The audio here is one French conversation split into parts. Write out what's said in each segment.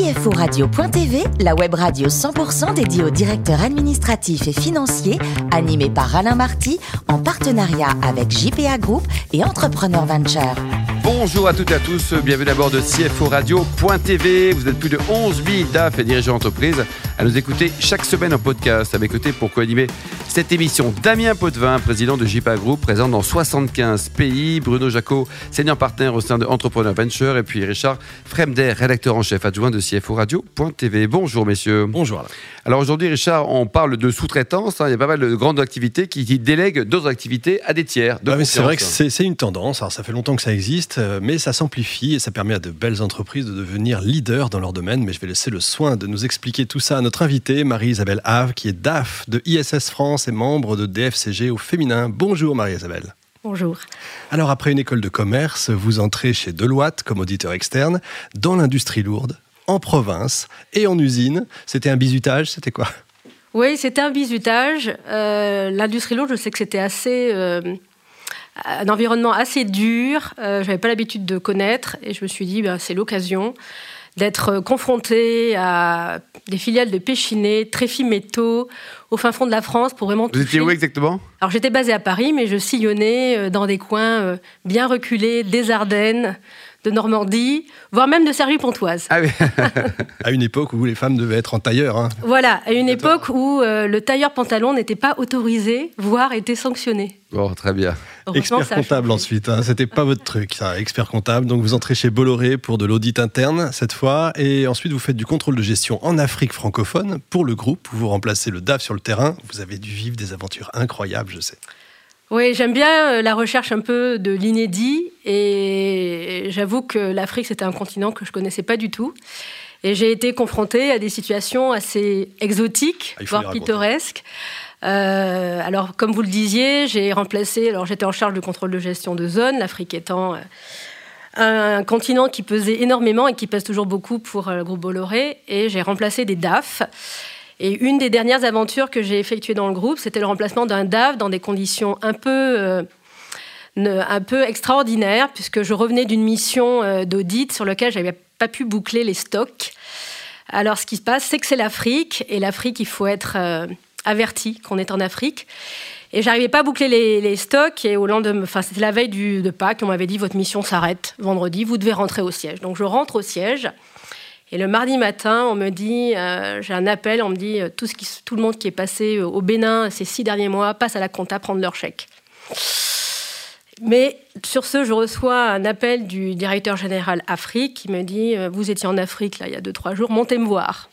CFORadio.tv, la web radio 100% dédiée aux directeurs administratifs et financiers, animée par Alain Marty, en partenariat avec JPA Group et Entrepreneur Venture. Bonjour à toutes et à tous, bienvenue à bord de CFO Radio.tv. Vous êtes plus de 11 000 DAF et dirigeants d'entreprise à nous écouter chaque semaine en podcast. À mes côtés pour co-animer cette émission, Damien Potvin, président de JPA Group, présent dans 75 pays. Bruno Jacot, senior partenaire au sein de Entrepreneur Venture. Et puis Richard Fremder, rédacteur en chef adjoint de CFO Radio.tv. Bonjour messieurs. Bonjour. Alors aujourd'hui, Richard, on parle de sous-traitance. Hein. Il y a pas mal de grandes activités qui, délèguent d'autres activités à des tiers. Ah c'est vrai que c'est une tendance. Alors, ça fait longtemps que ça existe, euh, mais ça s'amplifie et ça permet à de belles entreprises de devenir leaders dans leur domaine. Mais je vais laisser le soin de nous expliquer tout ça à notre invitée, Marie-Isabelle Have, qui est DAF de ISS France et membre de DFCG au féminin. Bonjour Marie-Isabelle. Bonjour. Alors après une école de commerce, vous entrez chez Deloitte comme auditeur externe dans l'industrie lourde en province et en usine. C'était un bizutage, c'était quoi? Oui, c'était un bizutage. Euh, l'industrie lourde, je sais que c'était assez... Euh, un environnement assez dur, euh, je n'avais pas l'habitude de connaître, et je me suis dit, ben, c'est l'occasion d'être confronté à des filiales de Péchiné, Tréfi Métaux, au fin fond de la France pour vraiment Vous étiez où exactement? Alors j'étais basée à Paris, mais je sillonnais dans des coins bien reculés, des Ardennes, de Normandie, voire même de Sergi-Pontoise. Ah à une époque où les femmes devaient être en tailleur. Hein. Voilà, à une époque où euh, le tailleur pantalon n'était pas autorisé, voire était sanctionné. Bon, très bien. expert comptable ensuite, hein. c'était pas votre truc, ça, expert comptable. Donc vous entrez chez Bolloré pour de l'audit interne cette fois, et ensuite vous faites du contrôle de gestion en Afrique francophone pour le groupe. Vous remplacez le DAF sur le terrain. Vous avez dû vivre des aventures incroyables, je sais. Oui, j'aime bien euh, la recherche un peu de l'inédit et j'avoue que l'Afrique, c'était un continent que je connaissais pas du tout. Et j'ai été confrontée à des situations assez exotiques, ah, voire pittoresques. Euh, alors, comme vous le disiez, j'ai remplacé. Alors, j'étais en charge du contrôle de gestion de zone, l'Afrique étant euh, un continent qui pesait énormément et qui pèse toujours beaucoup pour le groupe Bolloré. Et j'ai remplacé des DAF. Et une des dernières aventures que j'ai effectuées dans le groupe, c'était le remplacement d'un DAF dans des conditions un peu, euh, un peu extraordinaires, puisque je revenais d'une mission euh, d'audit sur laquelle je n'avais pas pu boucler les stocks. Alors, ce qui se passe, c'est que c'est l'Afrique, et l'Afrique, il faut être euh, averti qu'on est en Afrique. Et j'arrivais pas à boucler les, stocks. Et au lendemain, enfin, c'était la veille du, de Pâques, on m'avait dit votre mission s'arrête vendredi, vous devez rentrer au siège. Donc je rentre au siège. Et le mardi matin, on me dit, euh, j'ai un appel, on me dit, euh, tout, le monde qui est passé euh, au Bénin ces six derniers mois passe à la compta prendre leur chèque. Mais sur ce, je reçois un appel du directeur général Afrique qui me dit, vous étiez en Afrique là, il y a deux, trois jours, montez me voir.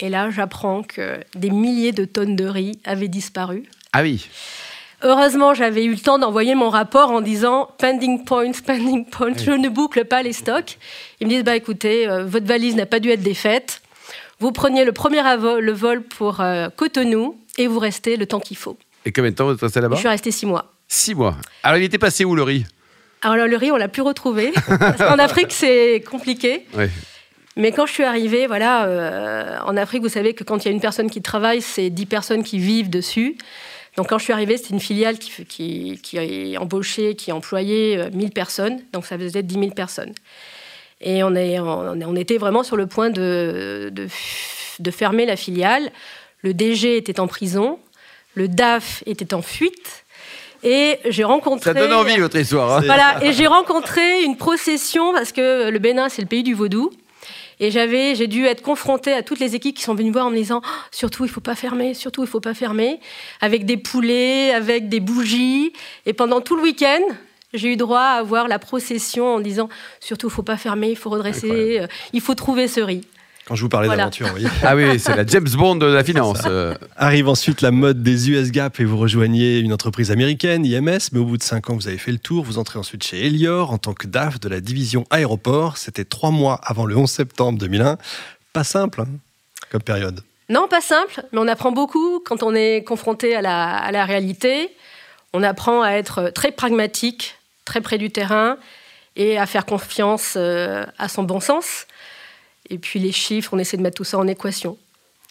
Et là, j'apprends que des milliers de tonnes de riz avaient disparu. Ah oui Heureusement, j'avais eu le temps d'envoyer mon rapport en disant pending point, pending point, je ne boucle pas les stocks. Ils me disent bah écoutez, euh, votre valise n'a pas dû être défaite. Vous preniez le premier le vol pour euh, Cotonou et vous restez le temps qu'il faut. Et combien de temps vous êtes resté là-bas? Je suis resté six mois. Six mois. Alors il était passé où le riz? Alors le riz, on l'a plus retrouvé. Parce qu'en Afrique, c'est compliqué. Mais quand je suis arrivée, voilà, euh, en Afrique, vous savez que quand il y a une personne qui travaille, c'est dix personnes qui vivent dessus. Donc quand je suis arrivée, c'était une filiale qui, qui, qui employait 1000 euh, personnes, donc ça faisait 10 000 personnes. Et on, est, on, était vraiment sur le point de, de, fermer la filiale. Le DG était en prison, le DAF était en fuite. Et j'ai rencontré. Ça donne envie votre histoire. Hein. Voilà. Et j'ai rencontré une procession parce que le Bénin c'est le pays du vaudou. Et j'avais, j'ai dû être confrontée à toutes les équipes qui sont venues voir en me disant oh, surtout il faut pas fermer, surtout il faut pas fermer, avec des poulets, avec des bougies. Et pendant tout le week-end, j'ai eu droit à voir la procession en disant surtout il faut pas fermer, il faut redresser, euh, il faut trouver ce riz. Quand je vous parlais d'aventure, oui. Ah oui, c'est la James Bond de la finance. Arrive ensuite la mode des US Gap et vous rejoignez une entreprise américaine, IMS, mais au bout de cinq ans, vous avez fait le tour. Vous entrez ensuite chez Elior en tant que DAF de la division aéroport. C'était trois mois avant le 11 septembre 2001. Pas simple hein, comme période. Non, pas simple, mais on apprend beaucoup quand on est confronté à la, à la réalité. On apprend à être très pragmatique, très près du terrain et à faire confiance euh, à son bon sens. Et puis les chiffres, on essaie de mettre tout ça en équation.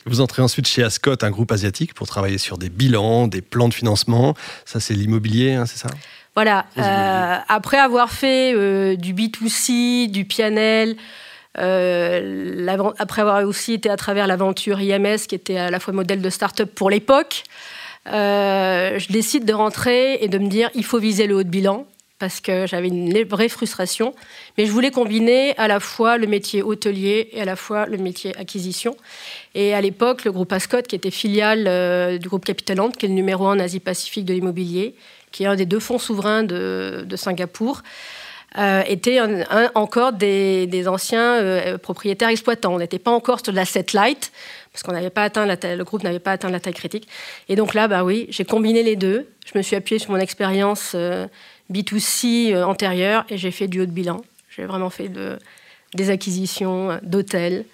Vous entrez ensuite chez Ascot, un groupe asiatique, pour travailler sur des bilans, des plans de financement. Ça, c'est l'immobilier, hein, c'est ça? Voilà. Euh, après avoir fait euh, du B2C, du PNL, après avoir aussi été à travers l'aventure IMS, qui était à la fois modèle de start-up pour l'époque, je décide de rentrer et de me dire il faut viser le haut de bilan parce que j'avais une vraie frustration. Mais je voulais combiner à la fois le métier hôtelier et à la fois le métier acquisition. Et à l'époque, le groupe Ascot, qui était filiale euh, du groupe Capital qui est le numéro un en Asie-Pacifique de l'immobilier, qui est un des deux fonds souverains de, Singapour, euh, était encore des, anciens euh, propriétaires exploitants. On n'était pas encore sur la light, parce qu'on n'avait pas atteint le groupe n'avait pas atteint la taille critique. Et donc là, bah oui, j'ai combiné les deux. Je me suis appuyée sur mon expérience B2C euh, antérieur et j'ai fait du haut de bilan. J'ai vraiment fait de, des acquisitions euh, d'hôtels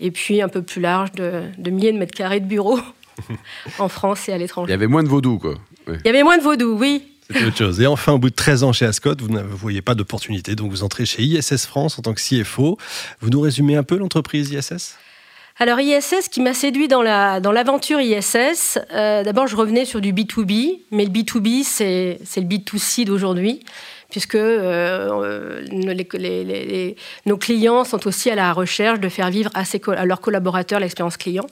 et puis un peu plus large de, milliers de mètres carrés de bureaux en France et à l'étranger. Il y avait moins de vaudou, quoi. Il y avait moins de vaudou, oui. C'est autre chose. Et enfin, au bout de 13 ans chez Ascot, vous ne voyez pas d'opportunité, donc vous entrez chez ISS France en tant que CFO. Vous nous résumez un peu l'entreprise ISS alors ISS, qui m'a séduit dans l'aventure dans ISS, euh, d'abord je revenais sur du B2B, mais le B2B c'est le B2C d'aujourd'hui, puisque euh, les, nos clients sont aussi à la recherche de faire vivre à, à leurs collaborateurs l'expérience client.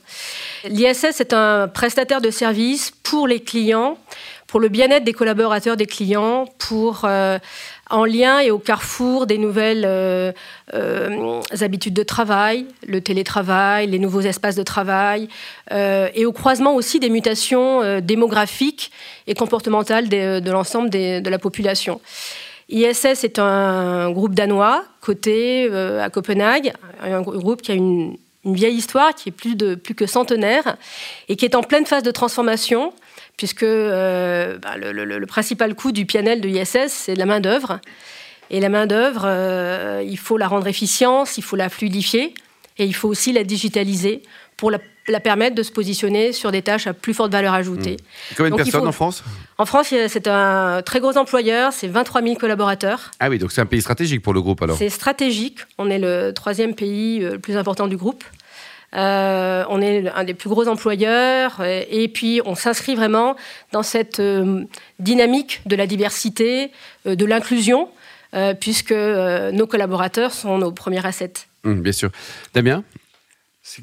L'ISS est un prestataire de services pour les clients, pour le bien-être des collaborateurs des clients, pour euh, en lien et au carrefour des nouvelles euh, euh, habitudes de travail, le télétravail, les nouveaux espaces de travail, euh, et au croisement aussi des mutations démographiques et comportementales de, l'ensemble de la population. ISS est un groupe danois coté à Copenhague, un groupe qui a une, vieille histoire, qui est plus, que centenaire, et qui est en pleine phase de transformation puisque euh, bah, le, principal coût du PNL de ISS, c'est la main-d'œuvre. Et la main-d'œuvre, euh, il faut la rendre efficiente, il faut la fluidifier, et il faut aussi la digitaliser pour la, permettre de se positionner sur des tâches à plus forte valeur ajoutée. Mmh. Combien de personnes en France? En France, c'est un très gros employeur, c'est 23 000 collaborateurs. Ah oui, donc c'est un pays stratégique pour le groupe alors C'est stratégique, on est le troisième pays euh, le plus important du groupe. Euh, on est un des plus gros employeurs euh, et, puis on s'inscrit vraiment dans cette euh, dynamique de la diversité, de l'inclusion, puisque nos collaborateurs sont nos premiers assets. Mmh, bien sûr. Damien?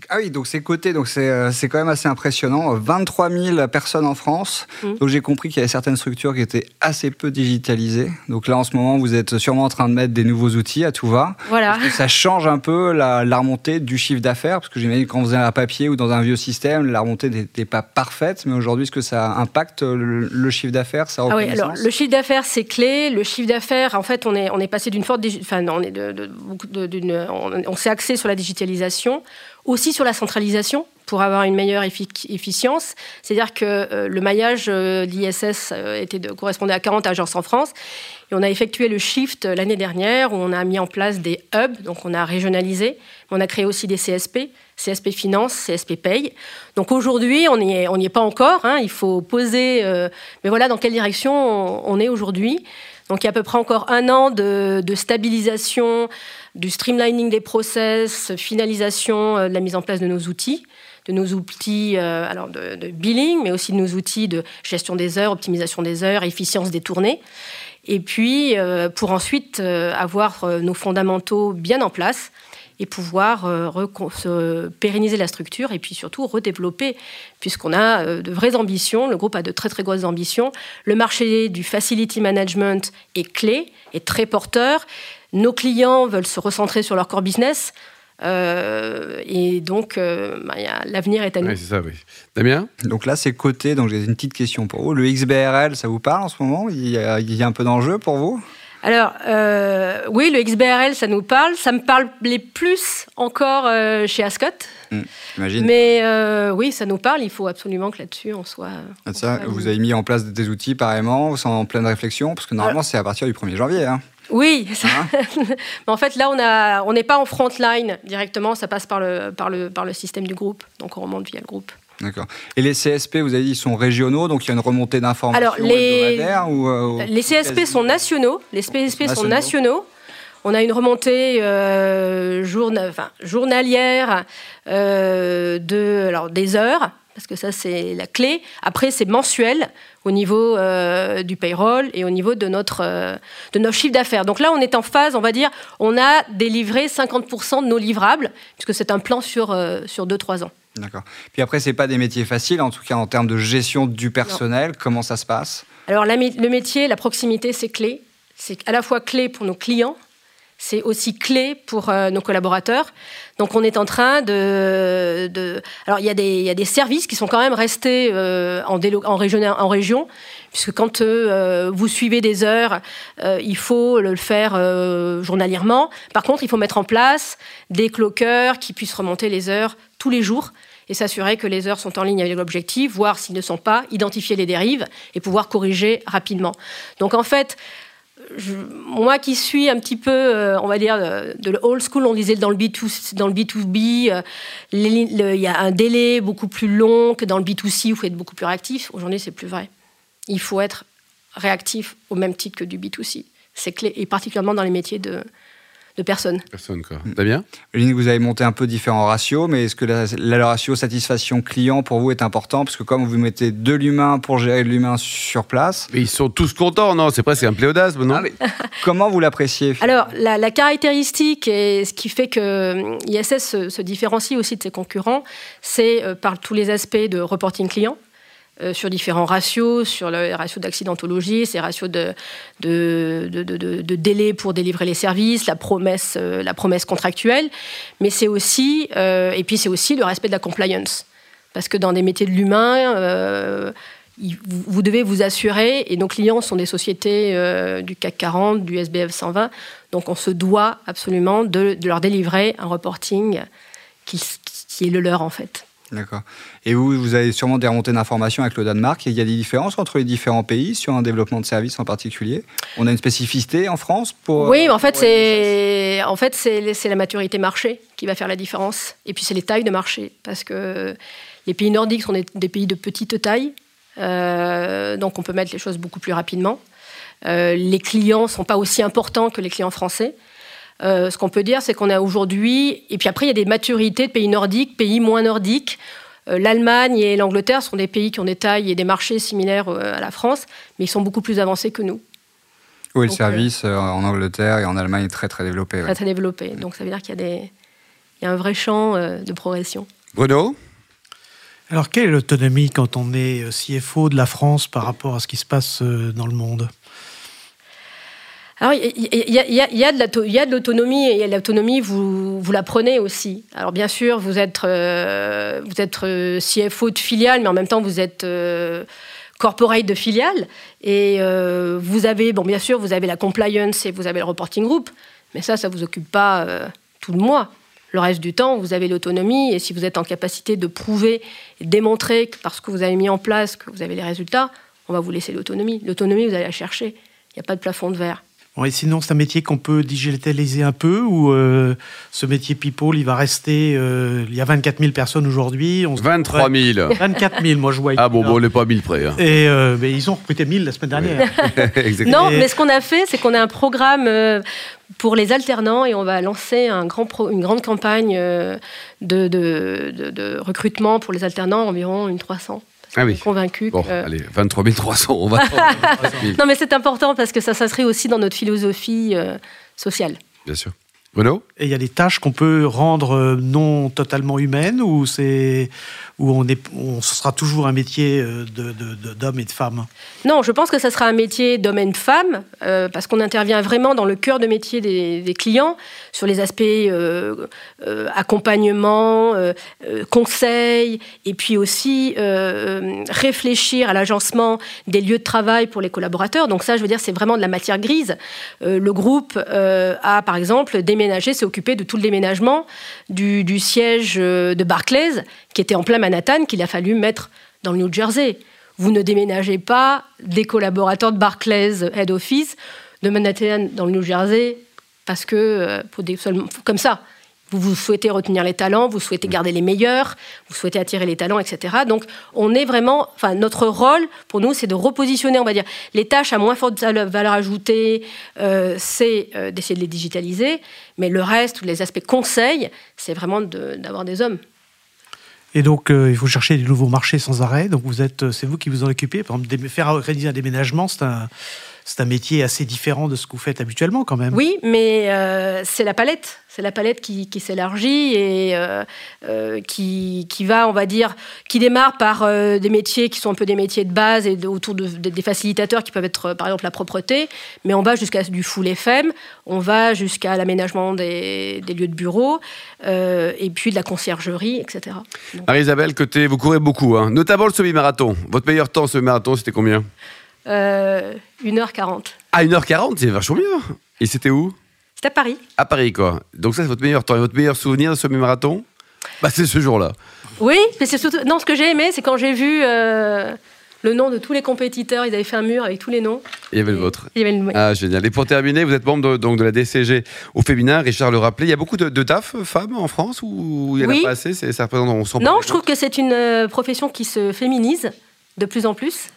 Ah oui, donc c'est coté, donc euh, c'est quand même assez impressionnant. 23 000 personnes en France. Mmh. Donc j'ai compris qu'il y avait certaines structures qui étaient assez peu digitalisées. Donc là, en ce moment, vous êtes sûrement en train de mettre des nouveaux outils à tout va. Voilà. ça change un peu la, remontée du chiffre d'affaires, parce que j'imagine quand vous faisait un papier ou dans un vieux système, la remontée n'était pas parfaite. Mais aujourd'hui, est-ce que ça impacte le, chiffre d'affaires? Ça ah oui, alors le chiffre d'affaires, c'est clé. Le chiffre d'affaires, en fait, on est, on est passé d'une forte, enfin, on est de, on s'est axé sur la digitalisation aussi sur la centralisation pour avoir une meilleure efficience. C'est-à-dire que euh, le maillage euh, d'ISS euh, était correspondait à 40 agences en France. Et on a effectué le shift l'année dernière où on a mis en place des hubs, donc on a régionalisé. On a créé aussi des CSP, CSP Finance, CSP Paye. Donc aujourd'hui, on n'y est pas encore. Hein, il faut poser. mais voilà dans quelle direction on, est aujourd'hui. Donc il y a à peu près encore un an de, stabilisation du streamlining des process, finalisation euh, de la mise en place de nos outils, de nos outils euh, alors de, billing, mais aussi de nos outils de gestion des heures, optimisation des heures, efficience des tournées. Et puis, euh, pour ensuite avoir nos fondamentaux bien en place et pouvoir pérenniser la structure et puis surtout redévelopper, puisqu'on a de vraies ambitions, le groupe a de très très grosses ambitions. Le marché du facility management est clé, est très porteur. Nos clients veulent se recentrer sur leur core business. Euh, et donc, euh, bah, l'avenir est à nous. Oui, c'est ça, oui. Damien? Donc là, c'est coté. Donc j'ai une petite question pour vous. Le XBRL, ça vous parle en ce moment? Il y, a, il y a un peu d'enjeu pour vous? Alors, euh, oui, le XBRL, ça nous parle. Ça me parle les plus encore chez Ascot. Mmh, Mais oui, ça nous parle. Il faut absolument que là-dessus, on soit. Ah, ça, vous avez mis en place des outils, pareillement, en pleine réflexion Parce que normalement, c'est à partir du 1er janvier. Hein. Oui, hein mais en fait là on a, on n'est pas en front line directement, ça passe par le, par le, par le système du groupe, donc on remonte via le groupe. D'accord. Et les CSP, vous avez dit, ils sont régionaux, donc il y a une remontée d'informations Alors les, ou, euh, les CSP sont nationaux, les CSP sont nationaux. On a une remontée euh, journalière euh, de, alors, des heures, parce que ça c'est la clé. Après c'est mensuel au niveau du payroll et au niveau de notre de nos chiffres d'affaires. Donc là on est en phase, on va dire, on a délivré 50% de nos livrables puisque c'est un plan sur sur 2-3 ans. D'accord. Puis après c'est pas des métiers faciles, en tout cas en termes de gestion du personnel. Comment ça se passe? Alors le métier, la proximité c'est clé. C'est à la fois clé pour nos clients c'est aussi clé pour euh, nos collaborateurs. Donc on est en train de... alors il y, a des, il y, a des services qui sont quand même restés euh, en, en, région, en région, puisque quand euh, vous suivez des heures, il faut le faire journalièrement. Par contre, il faut mettre en place des cloqueurs qui puissent remonter les heures tous les jours et s'assurer que les heures sont en ligne avec l'objectif, voir s'ils ne sont pas, identifier les dérives et pouvoir corriger rapidement. Donc en fait, moi qui suis un petit peu, euh, on va dire, de, l'old school, on disait dans le, B2, dans le B2B, euh, il y a un délai beaucoup plus long que dans le B2C où il faut être beaucoup plus réactif. Aujourd'hui, c'est plus vrai. Il faut être réactif au même titre que du B2C. C'est clé, et particulièrement dans les métiers de, de personnes. Personne, quoi. bien vous avez monté un peu différents ratios, mais est-ce que le ratio satisfaction client pour vous est important? Parce que comme vous mettez de l'humain pour gérer de l'humain sur place. Mais ils sont tous contents, non? C'est presque un pléodasme, non? Ah, Comment vous l'appréciez? Alors, la, caractéristique et ce qui fait que euh, ISS se, différencie aussi de ses concurrents, c'est euh, par tous les aspects de reporting client. Euh, sur différents ratios, sur le ratio d'accidentologie, ces ratios de, délai pour délivrer les services, la promesse, euh, la promesse contractuelle, mais c'est aussi, euh, et puis c'est aussi le respect de la compliance. Parce que dans des métiers de l'humain, vous devez vous assurer, et nos clients sont des sociétés du CAC 40, du SBF 120, donc on se doit absolument de, leur délivrer un reporting qui est le leur en fait. D'accord. Et vous, vous avez sûrement des remontées d'informations avec le Danemark. Il y a des différences entre les différents pays sur un développement de services en particulier? On a une spécificité en France pour... Oui, en fait, c'est en fait, c'est la maturité marché qui va faire la différence. Et puis, c'est les tailles de marché. Parce que les pays nordiques sont des, pays de petite taille. Euh, donc, on peut mettre les choses beaucoup plus rapidement. Euh, les clients ne sont pas aussi importants que les clients français. Euh, ce qu'on peut dire, c'est qu'on a aujourd'hui, et puis après, il y a des maturités de pays nordiques, pays moins nordiques. Euh, L'Allemagne et l'Angleterre sont des pays qui ont des tailles et des marchés similaires euh, à la France, mais ils sont beaucoup plus avancés que nous. Oui, le service en Angleterre et en Allemagne est très très développé. Très très développé. Donc ça veut dire qu'il y, a des... il y a un vrai champ de progression. Bruno alors, quelle est l'autonomie quand on est CFO de la France par rapport à ce qui se passe dans le monde? Alors, il y, a, de l'autonomie et l'autonomie, vous, vous la prenez aussi. Alors, bien sûr, vous êtes, euh, euh, CFO de filiale, mais en même temps, vous êtes euh, corporate de filiale. Et vous avez, bon, bien sûr, vous avez la compliance et vous avez le reporting group, mais ça, ça ne vous occupe pas tout le mois. Le reste du temps, vous avez l'autonomie et si vous êtes en capacité de prouver et démontrer que parce que vous avez mis en place que vous avez les résultats, on va vous laisser l'autonomie. L'autonomie, vous allez la chercher. Il n'y a pas de plafond de verre et sinon, c'est un métier qu'on peut digitaliser un peu ou euh, ce métier people, il va rester. Euh, il y a 24 000 personnes aujourd'hui. 23 000. 24 000, moi je vois. Ah bon, bon on n'est pas 1000 près. Hein. Et euh, mais ils ont recruté 1000 la semaine dernière. non, mais ce qu'on a fait, c'est qu'on a un programme pour les alternants et on va lancer un grand une grande campagne de, de, de, recrutement pour les alternants, environ une 300. Ah oui. Convaincu. Bon, allez, 23 300, on va. non, mais c'est important parce que ça s'inscrit aussi dans notre philosophie euh, sociale. Bien sûr. Bruno Et il y a des tâches qu'on peut rendre euh, non totalement humaines ou c'est où on, est, on ce sera toujours un métier euh, d'homme et de femme? Non, je pense que ça sera un métier d'homme et de femme, euh, parce qu'on intervient vraiment dans le cœur de métier des, clients, sur les aspects euh, accompagnement, conseil, et puis aussi réfléchir à l'agencement des lieux de travail pour les collaborateurs. Donc ça, je veux dire, c'est vraiment de la matière grise. le groupe a, par exemple, déménagé, s'est occupé de tout le déménagement du, siège de Barclays, qui était en plein Manhattan, qu'il a fallu mettre dans le New Jersey. Vous ne déménagez pas des collaborateurs de Barclays Head Office de Manhattan dans le New Jersey parce que, euh, des, comme ça, vous, vous souhaitez retenir les talents, vous souhaitez garder les meilleurs, vous souhaitez attirer les talents, etc. Donc, on est vraiment, enfin, notre rôle pour nous, c'est de repositionner, on va dire, les tâches à moins forte valeur ajoutée, euh, c'est euh, d'essayer de les digitaliser, mais le reste, les aspects conseils, c'est vraiment d'avoir des hommes. Et donc, il faut chercher des nouveaux marchés sans arrêt. Donc, vous êtes, c'est vous qui vous en occupez. Par exemple, faire organiser un déménagement, c'est un, c'est un métier assez différent de ce que vous faites habituellement quand même. Oui, mais euh, c'est la palette. C'est la palette qui, s'élargit et euh, euh, qui, qui, va, on va dire, qui démarre par des métiers qui sont un peu des métiers de base et autour de, des facilitateurs qui peuvent être, par exemple, la propreté, mais on va jusqu'à du full FM, on va jusqu'à l'aménagement des, des, lieux de bureau et puis de la conciergerie, etc. Marie-Isabelle, côté, vous courez beaucoup, hein. notamment le semi-marathon. Votre meilleur temps, semi-marathon, c'était combien? 1h40. Euh, ah, 1h40, c'est vachement bien. Et c'était où? C'était à Paris. À Paris, quoi. Donc ça, c'est votre meilleur temps. Et votre meilleur souvenir de ce marathon? Bah, C'est ce jour-là. Oui, mais c'est surtout... Non, ce que j'ai aimé, c'est quand j'ai vu... Euh, le nom de tous les compétiteurs. Ils avaient fait un mur avec tous les noms. Il y avait le vôtre. Il y avait le... Ah, génial. Et pour terminer, vous êtes membre de, donc, de la DCG au féminin. Richard le rappelait. Il y a beaucoup de, de DAF femmes en France ou il y en a pas assez? Ça représente, Non, je trouve que c'est une euh, profession qui se féminise de plus en plus.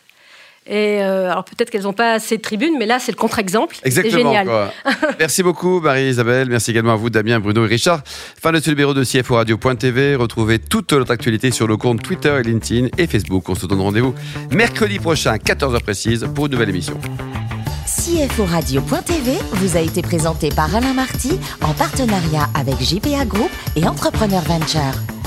Et euh, alors peut-être qu'elles n'ont pas assez de tribunes, mais là c'est le contre-exemple. Exactement. C'est génial. Merci beaucoup Marie-Isabelle. Merci également à vous Damien, Bruno et Richard. Fin de ce numéro de CFO Radio.tv. Retrouvez toute notre actualité sur le compte Twitter, LinkedIn et Facebook. On se donne rendez-vous mercredi prochain, 14h précise, pour une nouvelle émission. CFO Radio.tv vous a été présenté par Alain Marty en partenariat avec JPA Group et Entrepreneur Venture.